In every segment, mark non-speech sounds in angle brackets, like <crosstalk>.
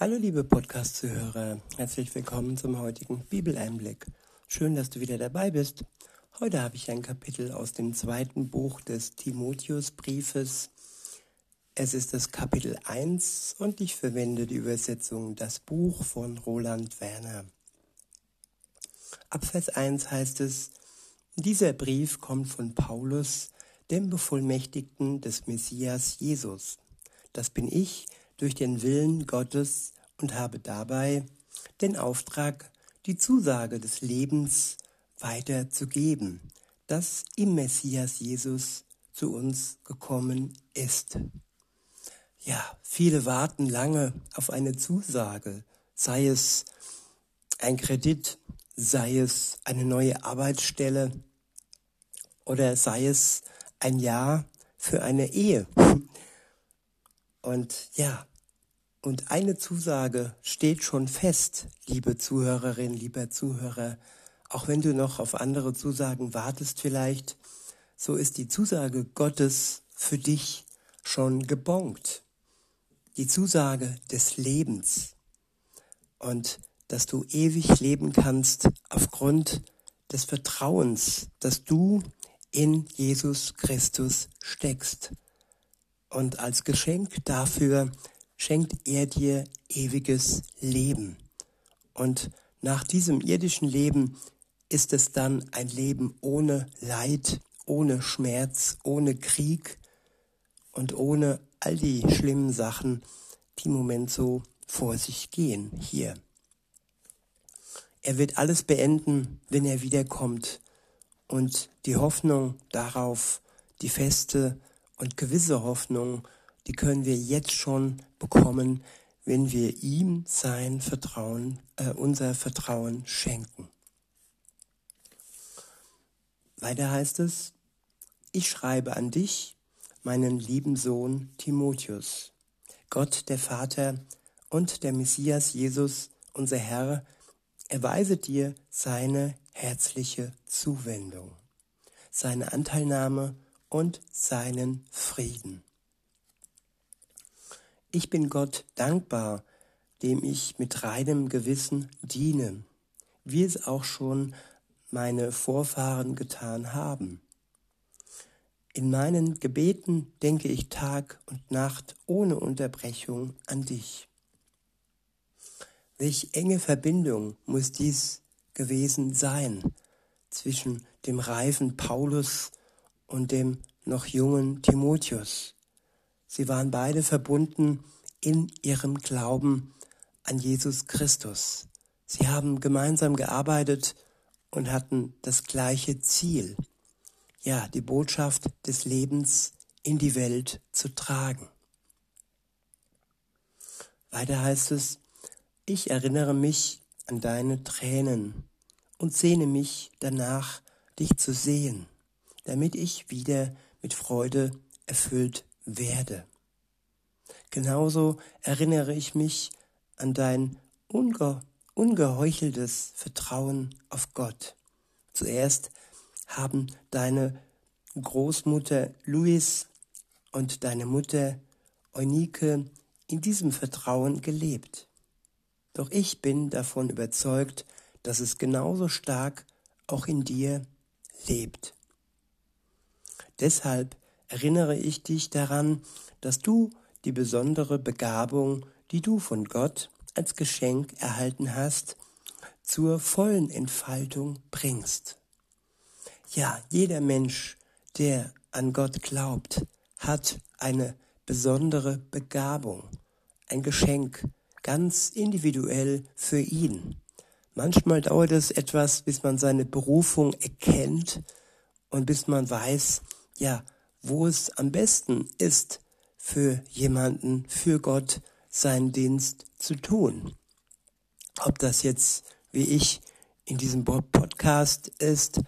Hallo liebe Podcast-Zuhörer, herzlich willkommen zum heutigen Bibeleinblick. Schön, dass du wieder dabei bist. Heute habe ich ein Kapitel aus dem zweiten Buch des Timotheusbriefes. Es ist das Kapitel 1 und ich verwende die Übersetzung Das Buch von Roland Werner. Ab Vers 1 heißt es, dieser Brief kommt von Paulus, dem Bevollmächtigten des Messias Jesus. Das bin ich, durch den Willen Gottes und habe dabei den Auftrag, die Zusage des Lebens weiterzugeben, das im Messias Jesus zu uns gekommen ist. Ja, viele warten lange auf eine Zusage, sei es ein Kredit, sei es eine neue Arbeitsstelle oder sei es ein Ja für eine Ehe. Und ja, und eine Zusage steht schon fest, liebe Zuhörerin, lieber Zuhörer, auch wenn du noch auf andere Zusagen wartest vielleicht, so ist die Zusage Gottes für dich schon gebongt. Die Zusage des Lebens und dass du ewig leben kannst aufgrund des Vertrauens, dass du in Jesus Christus steckst. Und als Geschenk dafür schenkt er dir ewiges Leben. Und nach diesem irdischen Leben ist es dann ein Leben ohne Leid, ohne Schmerz, ohne Krieg und ohne all die schlimmen Sachen, die im Moment so vor sich gehen hier. Er wird alles beenden, wenn er wiederkommt. Und die Hoffnung darauf, die feste und gewisse Hoffnung, die können wir jetzt schon bekommen, wenn wir ihm sein Vertrauen, äh, unser Vertrauen schenken. Weiter heißt es, ich schreibe an dich, meinen lieben Sohn Timotheus. Gott, der Vater und der Messias Jesus, unser Herr, erweise dir seine herzliche Zuwendung, seine Anteilnahme und seinen Frieden. Ich bin Gott dankbar, dem ich mit reinem Gewissen diene, wie es auch schon meine Vorfahren getan haben. In meinen Gebeten denke ich Tag und Nacht ohne Unterbrechung an dich. Welch enge Verbindung muss dies gewesen sein zwischen dem reifen Paulus und dem noch jungen Timotheus. Sie waren beide verbunden in ihrem Glauben an Jesus Christus. Sie haben gemeinsam gearbeitet und hatten das gleiche Ziel, ja, die Botschaft des Lebens in die Welt zu tragen. Weiter heißt es, ich erinnere mich an deine Tränen und sehne mich danach, dich zu sehen damit ich wieder mit Freude erfüllt werde. Genauso erinnere ich mich an dein unge ungeheucheltes Vertrauen auf Gott. Zuerst haben deine Großmutter Louis und deine Mutter Eunike in diesem Vertrauen gelebt. Doch ich bin davon überzeugt, dass es genauso stark auch in dir lebt. Deshalb erinnere ich dich daran, dass du die besondere Begabung, die du von Gott als Geschenk erhalten hast, zur vollen Entfaltung bringst. Ja, jeder Mensch, der an Gott glaubt, hat eine besondere Begabung, ein Geschenk, ganz individuell für ihn. Manchmal dauert es etwas, bis man seine Berufung erkennt und bis man weiß, ja, wo es am besten ist, für jemanden, für Gott seinen Dienst zu tun. Ob das jetzt, wie ich, in diesem Podcast ist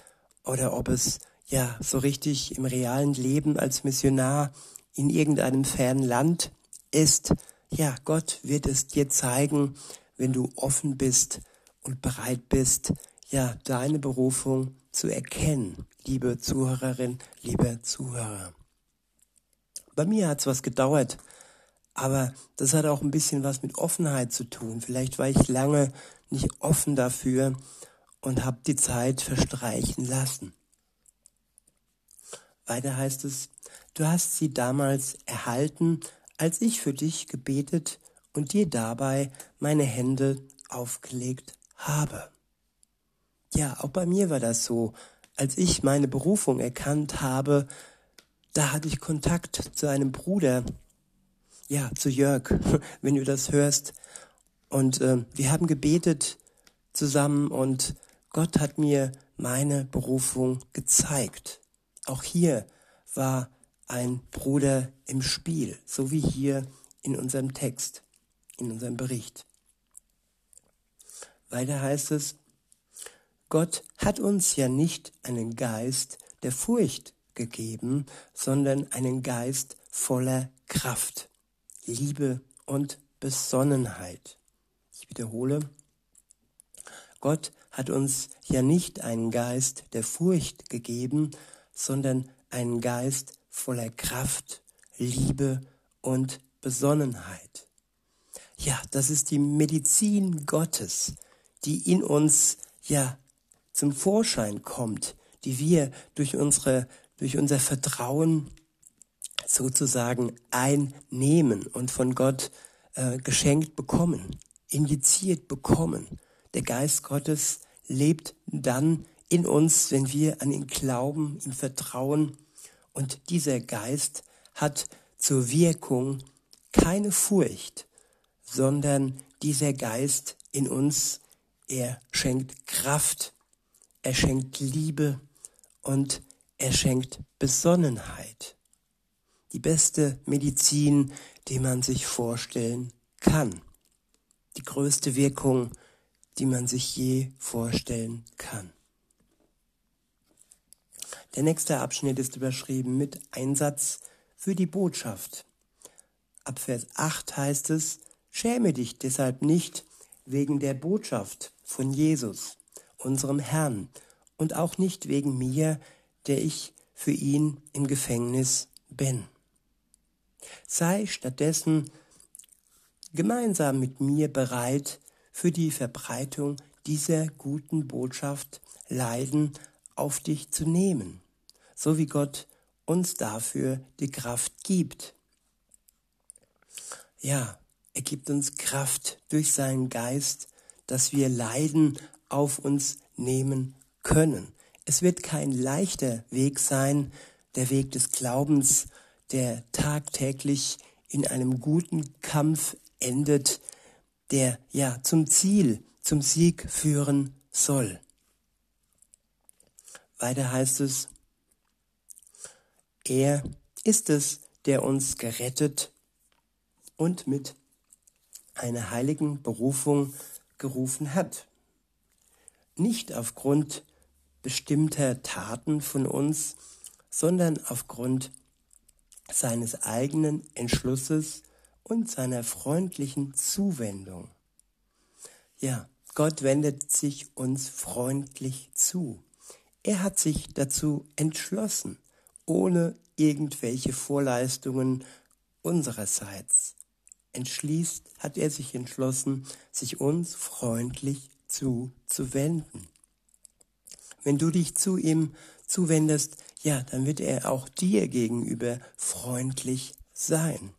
oder ob es ja so richtig im realen Leben als Missionar in irgendeinem fernen Land ist, ja, Gott wird es dir zeigen, wenn du offen bist und bereit bist, ja, deine Berufung zu erkennen, liebe Zuhörerin, liebe Zuhörer. Bei mir hat es was gedauert, Aber das hat auch ein bisschen was mit Offenheit zu tun. Vielleicht war ich lange nicht offen dafür und habe die Zeit verstreichen lassen. Weiter heißt es, du hast sie damals erhalten, als ich für dich gebetet und dir dabei meine Hände aufgelegt habe. Ja, auch bei mir war das so. Als ich meine Berufung erkannt habe, da hatte ich Kontakt zu einem Bruder, ja, zu Jörg, <laughs> wenn du das hörst. Und äh, wir haben gebetet zusammen und Gott hat mir meine Berufung gezeigt. Auch hier war ein Bruder im Spiel, so wie hier in unserem Text, in unserem Bericht. Weiter heißt es, Gott hat uns ja nicht einen Geist der Furcht gegeben, sondern einen Geist voller Kraft, Liebe und Besonnenheit. Ich wiederhole, Gott hat uns ja nicht einen Geist der Furcht gegeben, sondern einen Geist voller Kraft, Liebe und Besonnenheit. Ja, das ist die Medizin Gottes, die in uns ja zum Vorschein kommt, die wir durch unsere durch unser Vertrauen sozusagen einnehmen und von Gott äh, geschenkt bekommen, indiziert bekommen. Der Geist Gottes lebt dann in uns, wenn wir an ihn glauben, ihm vertrauen. Und dieser Geist hat zur Wirkung keine Furcht, sondern dieser Geist in uns, er schenkt Kraft, er schenkt Liebe und er schenkt Besonnenheit. Die beste Medizin, die man sich vorstellen kann. Die größte Wirkung, die man sich je vorstellen kann. Der nächste Abschnitt ist überschrieben mit Einsatz für die Botschaft. Ab Vers 8 heißt es, schäme dich deshalb nicht wegen der Botschaft von Jesus, unserem Herrn, und auch nicht wegen mir, der ich für ihn im Gefängnis bin. Sei stattdessen gemeinsam mit mir bereit, für die Verbreitung dieser guten Botschaft Leiden auf dich zu nehmen, so wie Gott uns dafür die Kraft gibt. Ja, er gibt uns Kraft durch seinen Geist, dass wir Leiden auf uns nehmen können. Es wird kein leichter Weg sein, der Weg des Glaubens, der tagtäglich in einem guten Kampf endet, der ja zum Ziel, zum Sieg führen soll. Weiter heißt es, er ist es, der uns gerettet und mit einer heiligen Berufung gerufen hat. Nicht aufgrund bestimmter Taten von uns, sondern aufgrund seines eigenen Entschlusses und seiner freundlichen Zuwendung. Ja, Gott wendet sich uns freundlich zu. Er hat sich dazu entschlossen, ohne irgendwelche Vorleistungen unsererseits. Entschließt hat er sich entschlossen, sich uns freundlich zuzuwenden. Wenn du dich zu ihm zuwendest, ja, dann wird er auch dir gegenüber freundlich sein.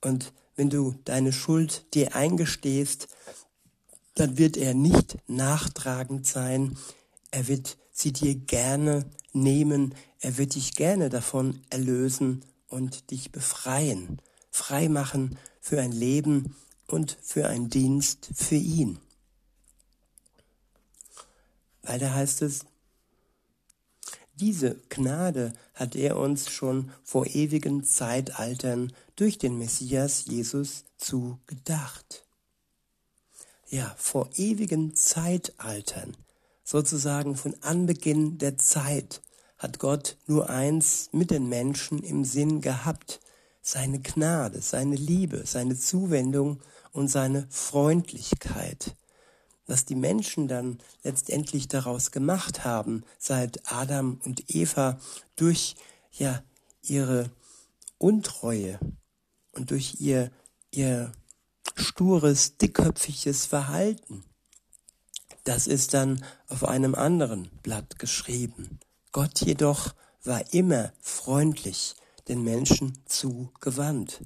Und wenn du deine Schuld dir eingestehst, dann wird er nicht nachtragend sein. Er wird sie dir gerne nehmen. Er wird dich gerne davon erlösen und dich befreien, frei machen für ein Leben und für einen Dienst für ihn. Weiter heißt es, diese Gnade hat er uns schon vor ewigen Zeitaltern durch den Messias Jesus zugedacht. Ja, vor ewigen Zeitaltern, sozusagen von Anbeginn der Zeit, hat Gott nur eins mit den Menschen im Sinn gehabt, seine Gnade, seine Liebe, seine Zuwendung und seine Freundlichkeit was die Menschen dann letztendlich daraus gemacht haben, seit Adam und Eva durch ja ihre Untreue, und durch ihr, ihr stures, dickköpfiges Verhalten. Das ist dann auf einem anderen Blatt geschrieben. Gott jedoch war immer freundlich den Menschen zugewandt.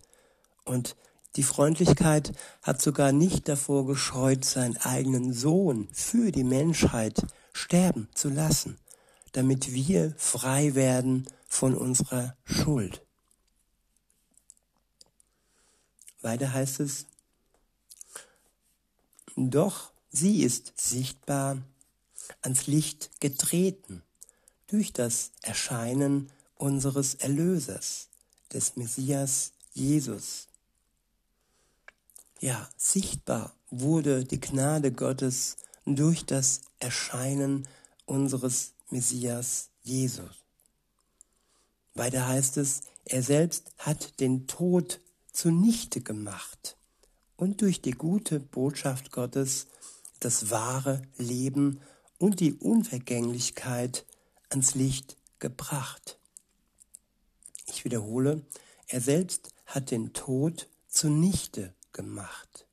Und die Freundlichkeit hat sogar nicht davor gescheut, seinen eigenen Sohn für die Menschheit sterben zu lassen, damit wir frei werden von unserer Schuld. Weiter heißt es, doch sie ist sichtbar ans Licht getreten durch das Erscheinen unseres Erlösers, des Messias Jesus. Ja, sichtbar wurde die Gnade Gottes durch das Erscheinen unseres Messias Jesus. Weiter heißt es, er selbst hat den Tod zunichte gemacht und durch die gute Botschaft Gottes das wahre Leben und die Unvergänglichkeit ans Licht gebracht. Ich wiederhole, er selbst hat den Tod zunichte gemacht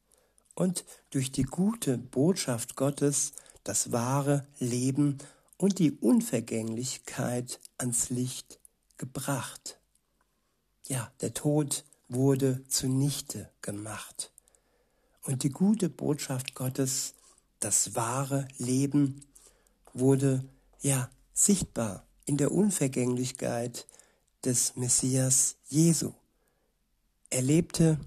und durch die gute Botschaft Gottes das wahre Leben und die Unvergänglichkeit ans Licht gebracht. Ja, der Tod wurde zunichte gemacht. Und die gute Botschaft Gottes, das wahre Leben, wurde ja sichtbar in der Unvergänglichkeit des Messias Jesu. Er lebte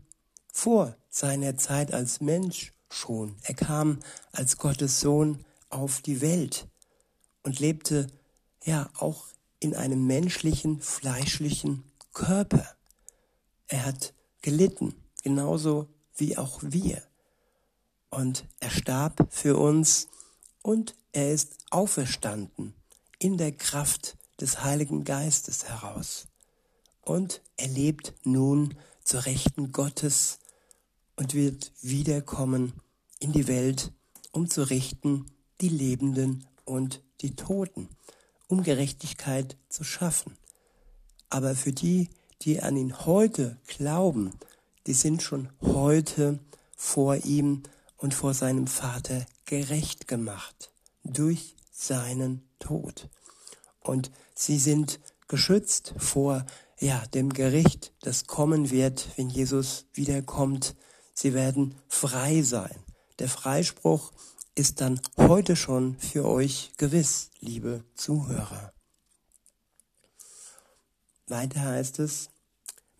vor seiner Zeit als Mensch schon. Er kam als Gottes Sohn auf die Welt und lebte ja auch in einem menschlichen, fleischlichen Körper. Er hat gelitten, genauso wie auch wir. Und er starb für uns und er ist auferstanden in der Kraft des Heiligen Geistes heraus. Und er lebt nun zur Rechten Gottes und wird wiederkommen in die Welt, um zu richten die Lebenden und die Toten, um Gerechtigkeit zu schaffen. Aber für die, die an ihn heute glauben, die sind schon heute vor ihm und vor seinem Vater gerecht gemacht durch seinen Tod. Und sie sind geschützt vor ja, dem Gericht, das kommen wird, wenn Jesus wiederkommt. Sie werden frei sein. Der Freispruch ist dann heute schon für euch gewiss, liebe Zuhörer. Weiter heißt es,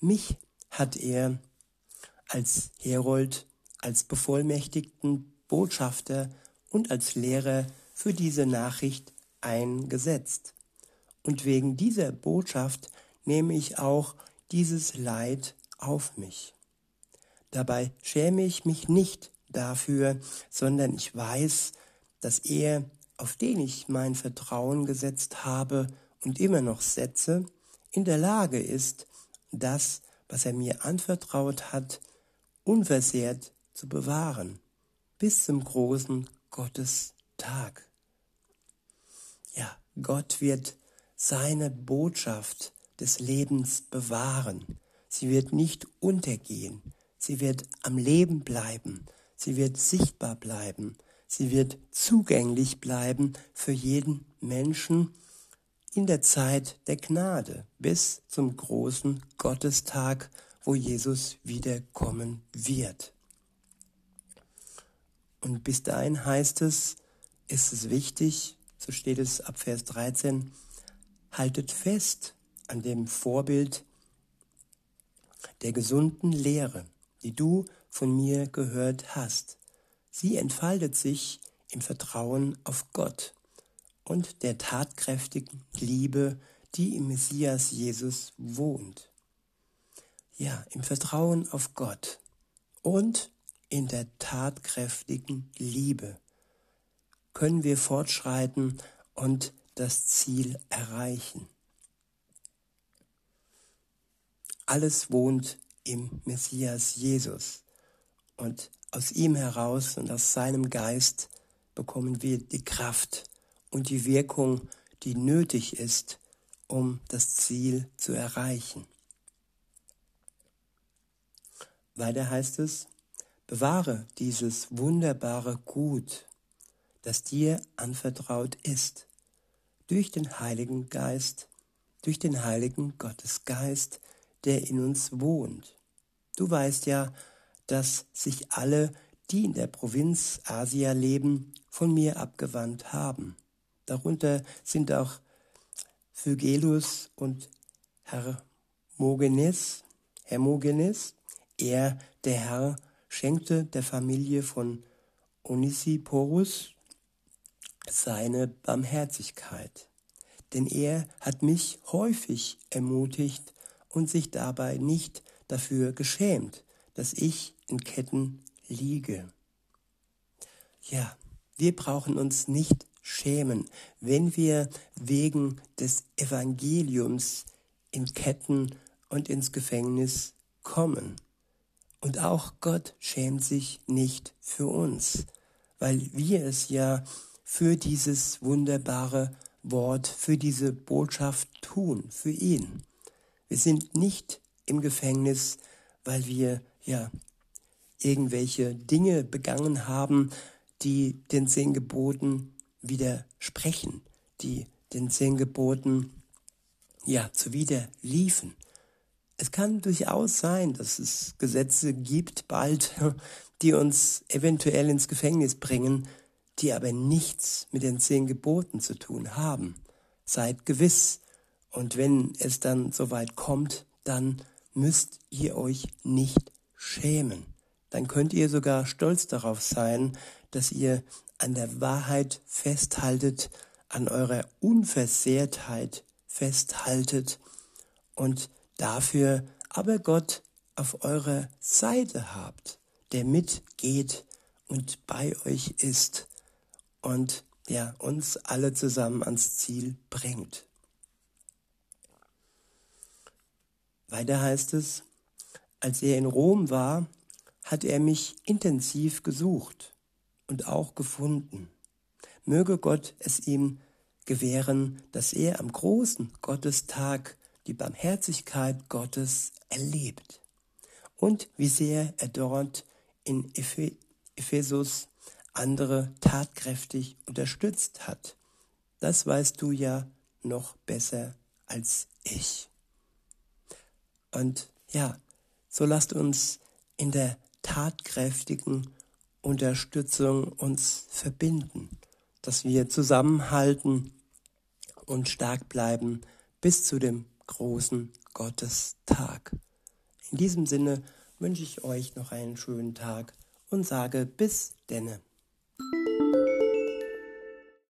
mich hat er als Herold, als bevollmächtigten Botschafter und als Lehrer für diese Nachricht eingesetzt. Und wegen dieser Botschaft nehme ich auch dieses Leid auf mich. Dabei schäme ich mich nicht dafür, sondern ich weiß, dass er, auf den ich mein Vertrauen gesetzt habe und immer noch setze, in der Lage ist, das, was er mir anvertraut hat, unversehrt zu bewahren, bis zum großen Gottestag. Ja, Gott wird seine Botschaft des Lebens bewahren. Sie wird nicht untergehen. Sie wird am Leben bleiben. Sie wird sichtbar bleiben. Sie wird zugänglich bleiben für jeden Menschen in der Zeit der Gnade bis zum großen Gottestag, wo Jesus wiederkommen wird. Und bis dahin heißt es, ist es wichtig, so steht es ab Vers 13, haltet fest an dem Vorbild der gesunden Lehre, die du von mir gehört hast. Sie entfaltet sich im Vertrauen auf Gott und der tatkräftigen Liebe, die im Messias Jesus wohnt. Ja, im Vertrauen auf Gott und in der tatkräftigen Liebe können wir fortschreiten und das Ziel erreichen. Alles wohnt im Messias Jesus. Und aus ihm heraus und aus seinem Geist bekommen wir die Kraft und die Wirkung, die nötig ist, um das Ziel zu erreichen. Weiter heißt es, bewahre dieses wunderbare Gut, das dir anvertraut ist, durch den Heiligen Geist, durch den Heiligen Gottesgeist, der in uns wohnt. Du weißt ja, dass sich alle, die in der Provinz Asia leben, von mir abgewandt haben. Darunter sind auch Phygelus und Hermogenes, Hermogenes. Er, der Herr, schenkte der Familie von Onesiporus seine Barmherzigkeit. Denn er hat mich häufig ermutigt und sich dabei nicht dafür geschämt, dass ich in Ketten liege. Ja, wir brauchen uns nicht schämen, wenn wir wegen des Evangeliums in Ketten und ins Gefängnis kommen. Und auch Gott schämt sich nicht für uns, weil wir es ja für dieses wunderbare Wort, für diese Botschaft tun, für ihn. Wir sind nicht im Gefängnis, weil wir ja irgendwelche Dinge begangen haben, die den zehn Geboten widersprechen, die den zehn Geboten ja zuwider liefen. Es kann durchaus sein, dass es Gesetze gibt bald, <laughs> die uns eventuell ins Gefängnis bringen, die aber nichts mit den zehn Geboten zu tun haben. Seid gewiss, und wenn es dann soweit kommt, dann müsst ihr euch nicht schämen. Dann könnt ihr sogar stolz darauf sein, dass ihr an der Wahrheit festhaltet, an eurer Unversehrtheit festhaltet und dafür aber Gott auf eurer Seite habt, der mitgeht und bei euch ist und ja, uns alle zusammen ans Ziel bringt. Weiter heißt es, als er in Rom war, hat er mich intensiv gesucht und auch gefunden. Möge Gott es ihm gewähren, dass er am großen Gottestag die Barmherzigkeit Gottes erlebt und wie sehr er dort in Ephesus andere tatkräftig unterstützt hat. Das weißt du ja noch besser als ich. Und ja, so lasst uns in der tatkräftigen Unterstützung uns verbinden, dass wir zusammenhalten und stark bleiben bis zu dem großen Gottestag. In diesem Sinne wünsche ich euch noch einen schönen Tag und sage bis denne.